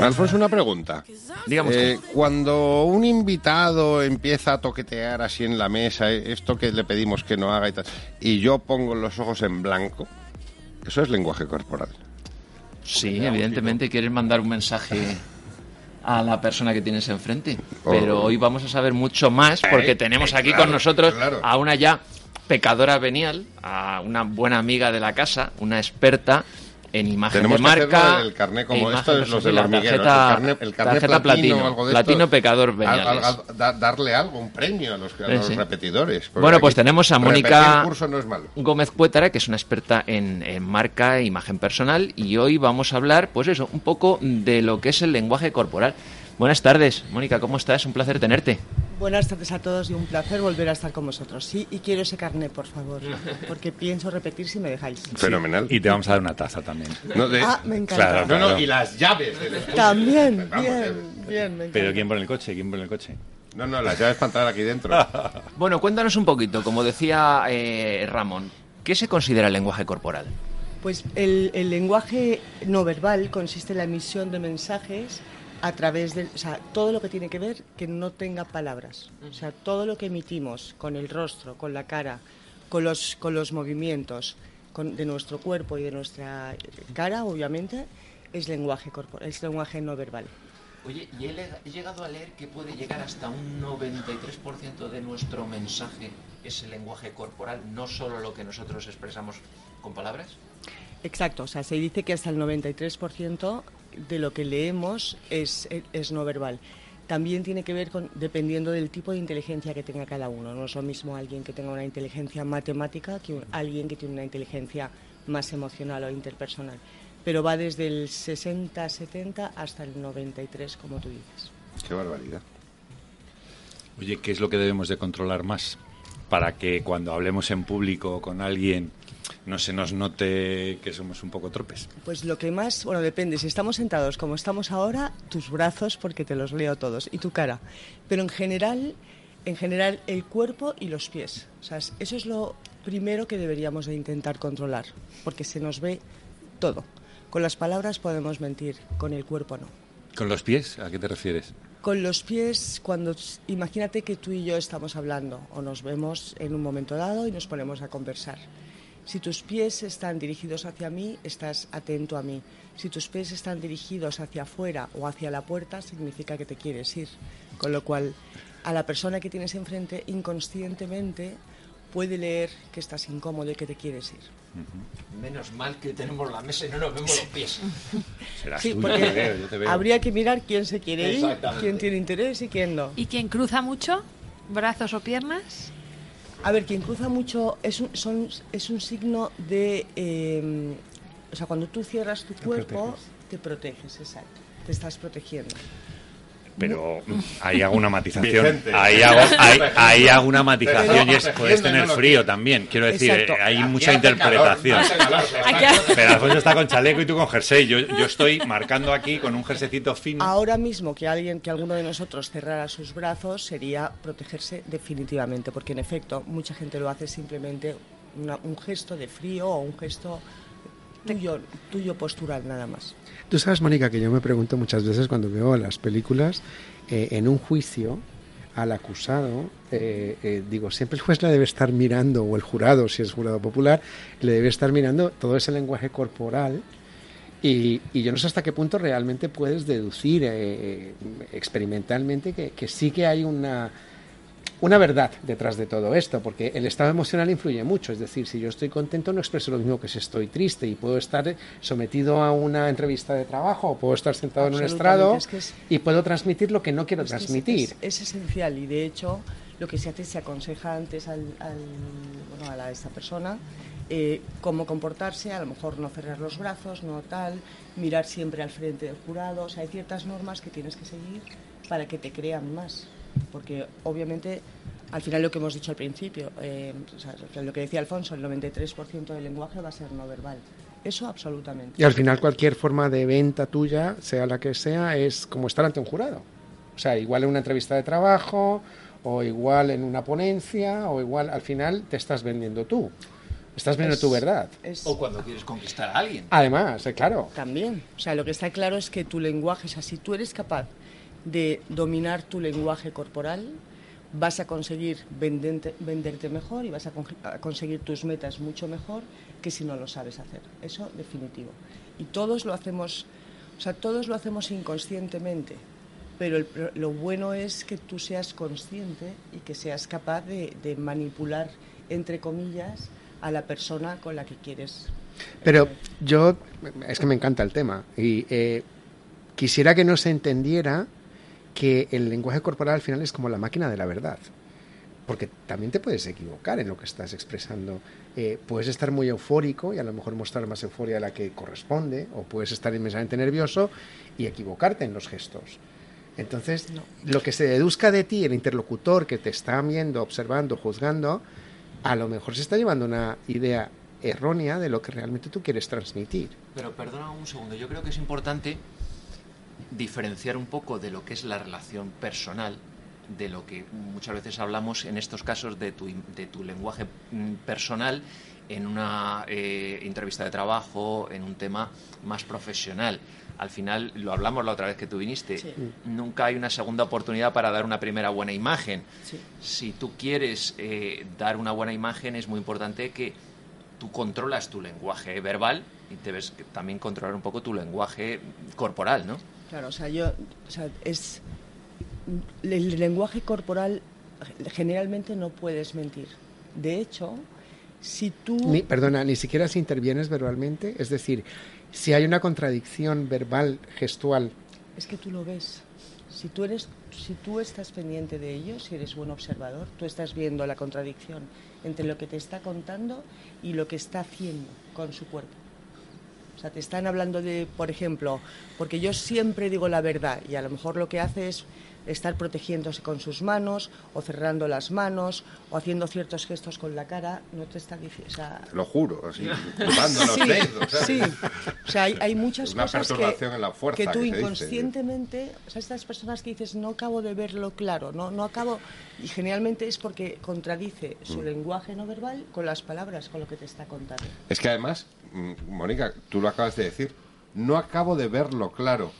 Alfonso, una pregunta. Digamos Eh, cuando un invitado empieza a toquetear así en la mesa, eh, esto que le pedimos que no haga y tal, y yo pongo los ojos en blanco, eso es lenguaje corporal. Sí, evidentemente quieres mandar un mensaje a la persona que tienes enfrente. Pero Oh. hoy vamos a saber mucho más porque Eh, tenemos aquí claro, con nosotros claro. a una ya pecadora venial, a una buena amiga de la casa, una experta en imagen Tenemos de marca. del carné e como imagen esto es los del la hormiguero, tarjeta, el carné, el carné tarjeta platino, platino, algo de platino esto. pecador Al- da- darle algo, un premio a los, a los sí. repetidores. Bueno, pues tenemos a Mónica no. Gómez Puétara, que es una experta en, en marca e imagen personal, y hoy vamos a hablar, pues eso, un poco de lo que es el lenguaje corporal. Buenas tardes, Mónica, ¿cómo estás? Un placer tenerte. Buenas tardes a todos y un placer volver a estar con vosotros. Sí, y quiero ese carné, por favor, porque pienso repetir si me dejáis. Fenomenal. Y te vamos a dar una taza también. No, de- Ah, me encanta. Claro, no, no, y las llaves. También, Vamos, bien, eh, bien, me encanta. Pero ¿quién pone el coche? ¿Quién pone el coche? No, no, las llaves para entrar aquí dentro. Bueno, cuéntanos un poquito, como decía eh, Ramón, ¿qué se considera el lenguaje corporal? Pues el, el lenguaje no verbal consiste en la emisión de mensajes a través del... O sea, todo lo que tiene que ver que no tenga palabras. O sea, todo lo que emitimos con el rostro, con la cara, con los, con los movimientos con- de nuestro cuerpo y de nuestra cara, obviamente, es lenguaje corporal, es lenguaje no verbal. Oye, y he llegado a leer que puede llegar hasta un 93% de nuestro mensaje es el lenguaje corporal, no solo lo que nosotros expresamos con palabras. Exacto, o sea, se dice que hasta el 93% de lo que leemos es, es no verbal. También tiene que ver con, dependiendo del tipo de inteligencia que tenga cada uno. No es lo mismo alguien que tenga una inteligencia matemática que un- alguien que tiene una inteligencia más emocional o interpersonal. Pero va desde el 60-70 hasta el 93, como tú dices. Qué barbaridad. Oye, ¿qué es lo que debemos de controlar más? Para que cuando hablemos en público con alguien no se nos note que somos un poco tropes. Pues lo que más, bueno, depende. Si estamos sentados como estamos ahora, tus brazos, porque te los leo todos, y tu cara. Pero en general, en general, el cuerpo y los pies. O sea, es- eso es lo primero que deberíamos de intentar controlar, porque se nos ve todo. Con las palabras podemos mentir, con el cuerpo no. ¿Con los pies? ¿A qué te refieres? Con los pies, cuando imagínate que tú y yo estamos hablando o nos vemos en un momento dado y nos ponemos a conversar. Si tus pies están dirigidos hacia mí, estás atento a mí. Si tus pies están dirigidos hacia afuera o hacia la puerta, significa que te quieres ir. Con lo cual, a la persona que tienes enfrente, inconscientemente, puede leer que estás incómodo y que te quieres ir. Menos mal que tenemos la mesa y no nos vemos los pies. Serás Sí, tú, porque yo te veo, yo te veo. habría que mirar quién se quiere ir, quién tiene interés y quién no. ¿Y quien cruza mucho? ¿Brazos o piernas? A ver, quien cruza mucho es un, son, es un signo de... eh, o sea, cuando tú cierras tu cuerpo, te proteges, exacto. Te estás protegiendo. Pero mm, ahí hago una matización. Vicente. Ahí hago, ahí, ahí hago una matización y es, puedes tener frío también. Quiero decir, Exacto. eh, hay Aquí mucha interpretación. calor, hace calor. Pero Alfonso está con chaleco y tú con jersey. Yo, yo estoy marcando aquí con un jerseycito fino. Ahora mismo que alguien, que alguno de nosotros cerrara sus brazos sería protegerse definitivamente, porque en efecto mucha gente lo hace simplemente una- un gesto de frío o un gesto tuyo, tuyo postural nada más. Tú sabes, Mónica, que yo me pregunto muchas veces cuando veo las películas, eh, en un juicio al acusado, eh, eh, digo, siempre el juez le debe estar mirando, o el jurado, si es jurado popular, le debe estar mirando todo ese lenguaje corporal. Y, y yo no sé hasta qué punto realmente puedes deducir eh, experimentalmente que, que sí que hay una, una verdad detrás de todo esto, porque el estado emocional influye mucho. Es decir, si yo estoy contento, no expreso lo mismo que si estoy triste y puedo estar sometido a una entrevista de trabajo o puedo estar sentado en un estrado es que es- y puedo transmitir lo que no quiero Es transmitir. Es, es esencial y de hecho lo que se hace se aconseja antes al, al- bueno, a la- esta persona eh, cómo comportarse, a lo mejor no cerrar los brazos, no tal, mirar siempre al frente del jurado. O sea, hay ciertas normas que tienes que seguir para que te crean más. Porque obviamente, al final lo que hemos dicho al principio, eh, o sea, lo que decía Alfonso, el 93% del lenguaje va a ser no verbal. Eso absolutamente. Y al final cualquier forma de venta tuya, sea la que sea, es como estar ante un jurado. O sea, igual en una entrevista de trabajo, o igual en una ponencia, o igual al final te estás vendiendo tú. Estás vendiendo Es- tu verdad. es- O cuando quieres conquistar a alguien. Además, eh, claro. También. O sea, lo que está claro es que tu lenguaje, o sea, si tú eres capaz de dominar tu lenguaje corporal, vas a conseguir vendente- venderte mejor y vas a, con- a conseguir tus metas mucho mejor que si no lo sabes hacer. Eso definitivo. Y todos lo hacemos, o sea, todos lo hacemos inconscientemente. Pero el lo bueno es que tú seas consciente y que seas capaz de, de manipular, entre comillas, a la persona con la que quieres Pero yo, es que me encanta el tema, y eh, quisiera que no se entendiera que el lenguaje corporal al final es como la máquina de la verdad. Porque también te puedes equivocar en lo que estás expresando. Eh, puedes estar muy eufórico y a lo mejor mostrar más euforia de la que corresponde, o puedes estar inmensamente nervioso y equivocarte en los gestos. Entonces, lo que se deduzca de ti, el interlocutor que te está viendo, observando, juzgando, a lo mejor se está llevando una idea errónea de lo que realmente tú quieres transmitir. Pero perdona un segundo, yo creo que es importante diferenciar un poco de lo que es la relación personal, de lo que muchas veces hablamos en estos casos de tu, de tu lenguaje mm, personal en una eh, entrevista de trabajo, en un tema más profesional. Al final, lo hablamos la otra vez que tú viniste, Sí. nunca hay una segunda oportunidad para dar una primera buena imagen. Sí. Si tú quieres eh, dar una buena imagen, es muy importante que tú controlas tu lenguaje verbal y debes también controlar un poco tu lenguaje corporal, ¿no? Claro, o sea, yo, o sea, es el lenguaje corporal generalmente no puedes mentir. De hecho, si tú Ni, perdona, ni siquiera si intervienes verbalmente, es decir, si hay una contradicción verbal, gestual, es que tú lo ves. Si tú eres, si tú estás pendiente de ello, si eres buen observador, tú estás viendo la contradicción entre lo que te está contando y lo que está haciendo con su cuerpo. O sea, te están hablando de, por ejemplo, porque yo siempre digo la verdad y a lo mejor lo que hace es estar protegiéndose con sus manos o cerrando las manos o haciendo ciertos gestos con la cara, no te está diciendo... Sea, lo juro, así, chupando los sí, dedos. ¿sabes? sí. O sea, hay, hay muchas Una cosas que, en la fuerza que tú que se dice. inconscientemente, o sea, estas personas que dices, no acabo de verlo claro, no, no acabo, y generalmente es porque contradice su Mm. lenguaje no verbal con las palabras, con lo que te está contando. Es que además, mm, Mónica, tú lo acabas de decir, no acabo de verlo claro,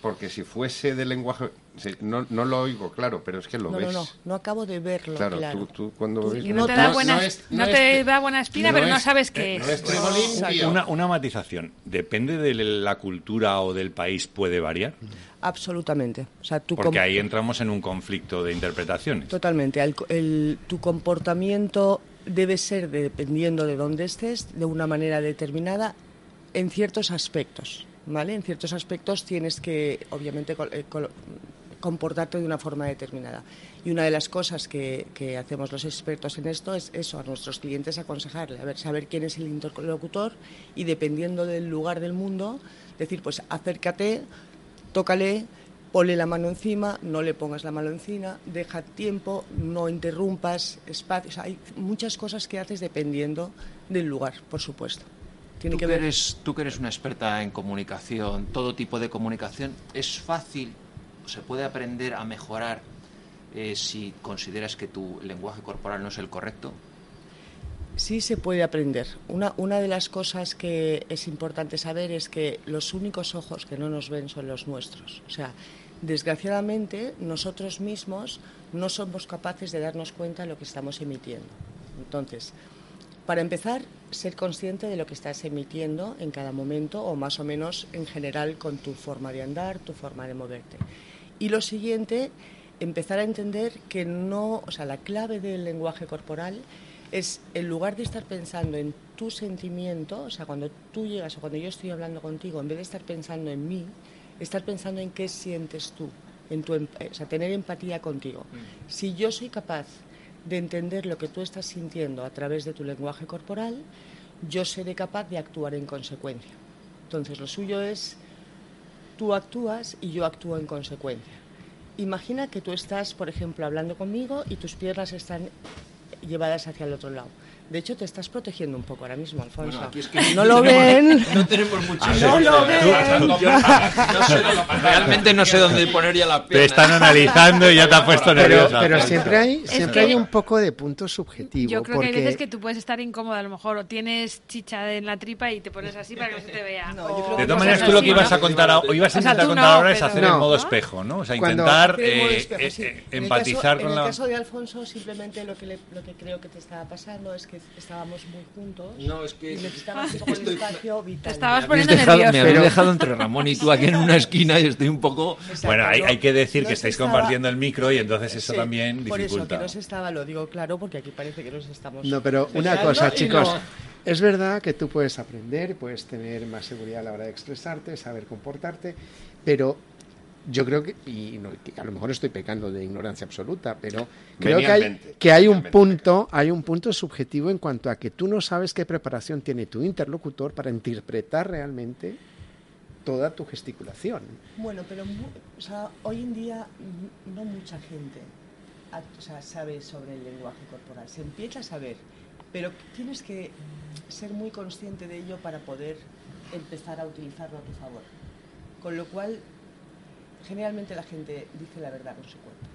porque si fuese de lenguaje, sí, no, no lo oigo claro, pero es que lo no, ves. no, no, no acabo de verlo Claro, claro. tú, tú cuando Tú- ves- no, No te da buena, es- no no te es- da buena espina, no pero no es- sabes eh, qué no es. es. Una, una matización. ¿Depende de la cultura o del país puede variar? Absolutamente. O sea, tú Porque ahí entramos en un conflicto de interpretaciones. Totalmente. El- el- tu comportamiento debe ser, dependiendo de dónde estés, de una manera determinada en ciertos aspectos. ¿Vale? En ciertos aspectos tienes que, obviamente, eh, comportarte de una forma determinada. Y una de las cosas que, que hacemos los expertos en esto es eso, a nuestros clientes aconsejarle, a ver, saber quién es el interlocutor y dependiendo del lugar del mundo, decir, pues acércate, tócale, ponle la mano encima, no le pongas la mano encima, deja tiempo, no interrumpas, espacio. O sea, hay muchas cosas que haces dependiendo del lugar, por supuesto. Tiene Tú que ver. eres, tú que eres una experta en comunicación, todo tipo de comunicación, ¿es fácil, se puede aprender a mejorar eh, si consideras que tu lenguaje corporal no es el correcto? Sí se puede aprender. Una, una de las cosas que es importante saber es que los únicos ojos que no nos ven son los nuestros. O sea, desgraciadamente nosotros mismos no somos capaces de darnos cuenta de lo que estamos emitiendo. Entonces, para empezar, ser consciente de lo que estás emitiendo en cada momento o más o menos en general con tu forma de andar, tu forma de moverte. Y lo siguiente, empezar a entender que no, o sea, la clave del lenguaje corporal es en lugar de estar pensando en tu sentimiento, o sea, cuando tú llegas o cuando yo estoy hablando contigo, en vez de estar pensando en mí, estar pensando en qué sientes tú en tu, em- o sea, tener empatía contigo. Si yo soy capaz de entender lo que tú estás sintiendo a través de tu lenguaje corporal, yo seré capaz de actuar en consecuencia. Entonces, lo suyo es, tú actúas y yo actúo en consecuencia. Imagina que tú estás, por ejemplo, hablando conmigo y tus piernas están llevadas hacia el otro lado. De hecho, te estás protegiendo un poco ahora mismo, Alfonso. Bueno, es que no lo ven. No tenemos mucho. No lo ven. Realmente no sé dónde poner ya la Te pierna. están analizando y ya te has puesto Pero, nerviosa. pero siempre hay, siempre hay un poco de punto subjetivo. Yo creo porque que hay veces que tú puedes estar incómoda, a lo mejor, o tienes chicha en la tripa y te pones así para que no se te vea. No, o- De todas maneras, tú lo que ibas a contar, o ibas a O sea, intentar contar no, ahora es pero- hacer el No. modo espejo, ¿no? O sea, intentar el eh, espejo, eh, sí. eh, En el empatizar caso- con En la... el caso de Alfonso, simplemente lo que, le- lo que creo que te estaba pasando es que estábamos muy juntos No, es que- y necesitabas un poco de espacio vital. Te estabas Me habéis poniendo dejado, me nervioso. habéis Pero- dejado entre Ramón y tú aquí en una esquina y estoy un poco... Exacto, Bueno, hay, hay que decir no que estáis estaba- compartiendo el micro y entonces eso Sí, también Por eso, que dificulta. no se estaba, lo digo claro, porque aquí parece que nos estamos... No, pero una cosa, chicos. no. Es verdad que tú puedes aprender, puedes tener más seguridad a la hora de expresarte, saber comportarte, pero yo creo que, y no- que a lo mejor estoy pecando de ignorancia absoluta, pero creo que hay, que hay un punto, hay un punto subjetivo en cuanto a que tú no sabes qué preparación tiene tu interlocutor para interpretar realmente toda tu gesticulación. Bueno, pero mu- o sea, hoy en día no mucha gente o sea, sabe sobre el lenguaje corporal. Se empieza a saber, pero tienes que ser muy consciente de ello para poder empezar a utilizarlo a tu favor. Con lo cual, generalmente la gente dice la verdad con su cuerpo.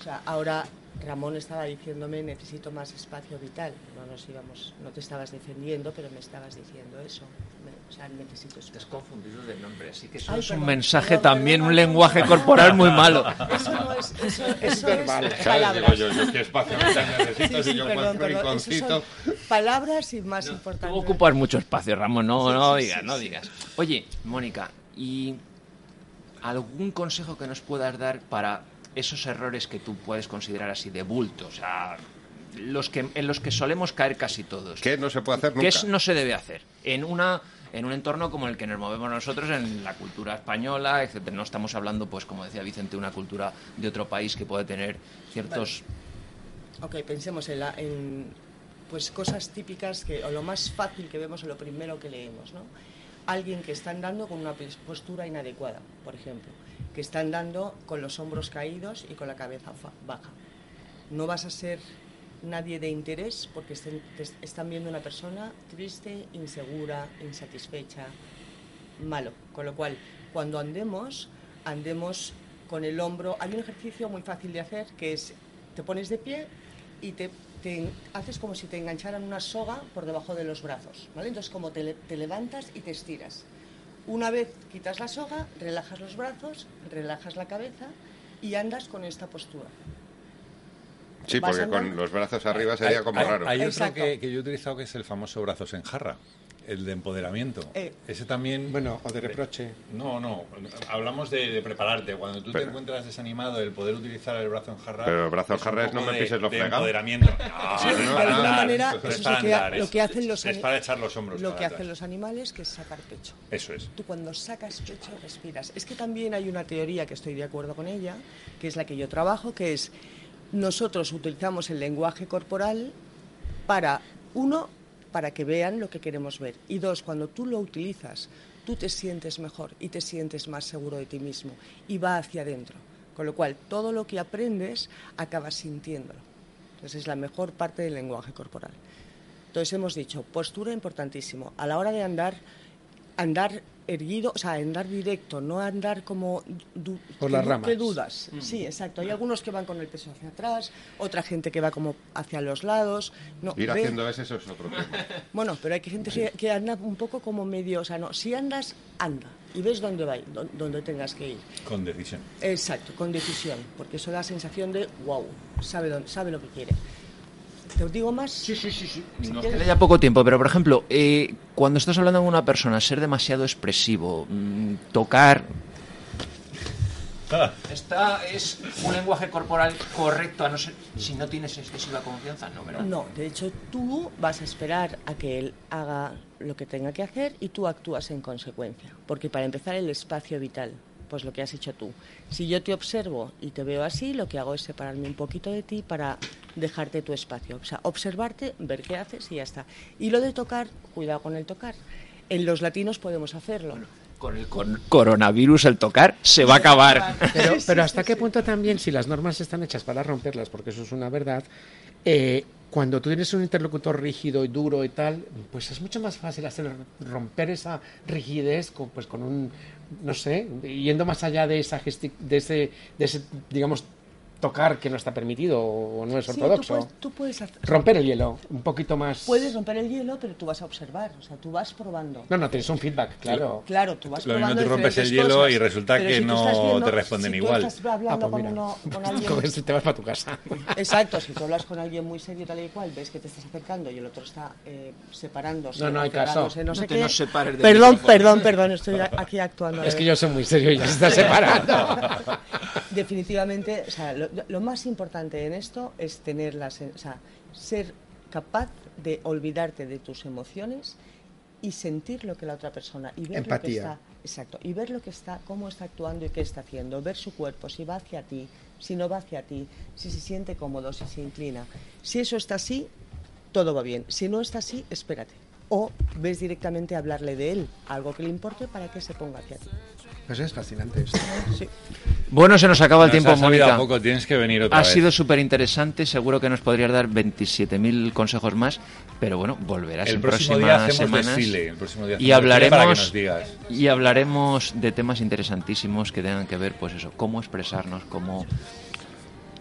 O sea, ahora Ramón estaba diciéndome necesito más espacio vital. No nos íbamos, no te estabas defendiendo, pero me estabas diciendo eso. Me- o sea, necesito Te has espacio. confundido de nombre, así que eso Ay, es un mensaje perdón, también, perdón, un lenguaje corporal muy malo. Eso no es, eso, eso verbal. es palabras. digo yo, yo qué espacio vital necesito Sí, si sí, yo perdón, encuentro un perdón, esos rinconcito. son palabras y más Tú importante. ocupas mucho espacio, Ramón, no, Sí, no sí, digas, sí, no sí. digas. Oye, Mónica, ¿y algún consejo que nos puedas dar para esos errores que tú puedes considerar así de bulto? O sea, los que, en los que solemos caer casi todos. ¿Qué no se puede hacer ¿Qué nunca? es- no se debe hacer? En una en un entorno como el que nos movemos nosotros en la cultura española, etcétera. No estamos hablando, pues como decía Vicente, una cultura de otro país que puede tener ciertos Ok, pensemos en, la- en, pues cosas típicas que, o lo más fácil que vemos o lo primero que leemos, ¿no? Alguien que está andando con una pos- postura inadecuada, por ejemplo, que está andando con los hombros caídos y con la cabeza baja. No vas a ser nadie de interés porque estén- están viendo una persona triste, insegura, insatisfecha, malo. Con lo cual, cuando andemos, andemos con el hombro. Hay un ejercicio muy fácil de hacer que es, te pones de pie y te, te haces como si te engancharan una soga por debajo de los brazos. ¿vale? Entonces, como te, le- te levantas y te estiras. Una vez quitas la soga, relajas los brazos, relajas la cabeza y andas con esta postura. Sí, porque andando. con los brazos arriba sería como hay, raro. Hay otro que, que yo he utilizado que es el famoso brazos en jarra, el de empoderamiento. Eh. Ese también... Bueno, o de reproche. No, no, hablamos de, de prepararte. Cuando tú te encuentras desanimado, el poder utilizar el brazo en jarra... Pero el brazo en un jarra es poco no me pises lo de empoderamiento. No, Sí, no, de alguna manera, eso es es para lo que, lo hacen los Es para echar los hombros lo que atrás. hacen los animales, que es sacar pecho. Eso es. Tú cuando sacas pecho respiras. Es que también hay una teoría que estoy de acuerdo con ella, que es la que yo trabajo, que es nosotros utilizamos el lenguaje corporal para, uno, para que vean lo que queremos ver. Y dos, cuando tú lo utilizas, tú te sientes mejor y te sientes más seguro de ti mismo y va hacia adentro. Con lo cual, todo lo que aprendes acabas sintiéndolo. Entonces, es la mejor parte del lenguaje corporal. Entonces hemos dicho, postura importantísimo. A la hora de andar, andar erguido, o sea, andar directo, no andar como du- Por las ramas. dudas. Sí, exacto. Hay algunos que van con el peso hacia atrás, otra gente que va como hacia los lados. No, Ir ve- haciendo ese, eso es otro tema. Bueno, pero hay que gente que, que anda un poco como medio, o sea, no, si andas, anda y ves dónde va, dó- dónde tengas que ir. Con decisión. Exacto, con decisión, porque eso da sensación de wow, sabe dónde, sabe lo que quiere. ¿Te digo más? Sí, sí, sí, sí. Nos queda ya poco tiempo, pero por ejemplo, eh, cuando estás hablando con una persona, ser demasiado expresivo, mm, tocar. ¿Esta es un lenguaje corporal correcto a no ser si no tienes excesiva confianza? No, ¿verdad? No, de hecho tú vas a esperar a que él haga lo que tenga que hacer y tú actúas en consecuencia. Porque para empezar el espacio vital. Pues lo que has hecho tú. Si yo te observo y te veo así, lo que hago es separarme un poquito de ti para dejarte tu espacio. O sea, observarte, ver qué haces y ya está. Y lo de tocar, cuidado con el tocar. En los latinos podemos hacerlo. Con el con coronavirus el tocar se va a acabar. Pero, pero hasta qué punto también, si las normas están hechas para romperlas, porque eso es una verdad, eh, cuando tú tienes un interlocutor rígido y duro y tal, pues es mucho más fácil hacer romper esa rigidez con, pues con un, no sé, yendo más allá de esa de ese, de ese, digamos, tocar que no está permitido o no es Sí, ortodoxo. tú puedes, tú puedes hacer- Romper el hielo, un poquito más. Puedes romper el hielo, pero tú vas a observar, o sea, tú vas probando. No, no, tienes un feedback, claro. Claro, tú vas Lo mismo probando tú rompes el hielo cosas, y resulta que si no viendo- te responden si igual. Tú estás hablando Ah, pues con, uno, con alguien... Con eso te vas para tu casa. Exacto, si tú hablas con alguien muy serio tal y cual, ves que te estás acercando y el otro está eh, separándose, No, no hay caso. no, sé No te qué. nos separes perdón, perdón, perdón, estoy aquí actuando. Es que yo soy muy serio y ya se está separando. Definitivamente, o sea, lo, lo más importante en esto es tener la, o sea, ser capaz de olvidarte de tus emociones y sentir lo que la otra persona y ver lo que está, exacto, y ver lo que está, cómo está actuando y qué está haciendo, ver su cuerpo, si va hacia ti, si no va hacia ti, si se siente cómodo, si se inclina. Si eso está así, todo va bien. Si no está así, espérate. O ves directamente a hablarle de él, algo que le importe para que se ponga hacia ti. Pues es fascinante esto. Sí. Bueno, se nos acaba el Nos tiempo, Mónica. poco, tienes que venir otra Ha vez. sido súper interesante, seguro que nos podrías dar 27.000 consejos más, pero bueno, volverás El en próximo próximas día semanas. desfile. El próximo día y para que hablaremos nos digas. y hablaremos de temas interesantísimos que tengan que ver pues eso cómo expresarnos cómo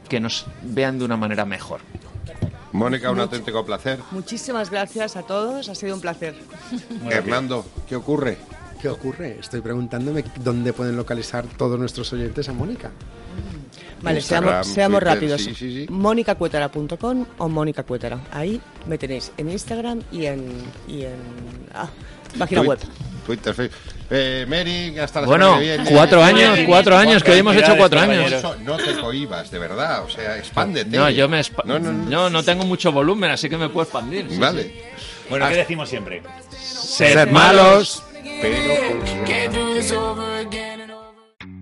que nos vean de una manera mejor Mónica, un auténtico placer. Muchísimas gracias a todos, ha sido un placer. Hernando, ¿qué ocurre? ¿Qué ocurre? Estoy preguntándome dónde pueden localizar todos nuestros oyentes a Mónica. Vale, Instagram, seamos, seamos Twitter, rápidos. sí, sí, sí. monicacuetara.com o Mónica Cuetara. Ahí me tenéis en Instagram y en, y en ah, página web. Twitter, Facebook. Eh, Mary, hasta la Bueno, semana que viene. cuatro años, cuatro años, que hoy hemos hecho cuatro años. Eso, no te cohibas, de verdad. O sea, expándete. no yo me No, no, no. yo no tengo mucho volumen así que me puedo expandir sí, Vale. sí. Bueno, ¿qué decimos siempre? Sed malos is over.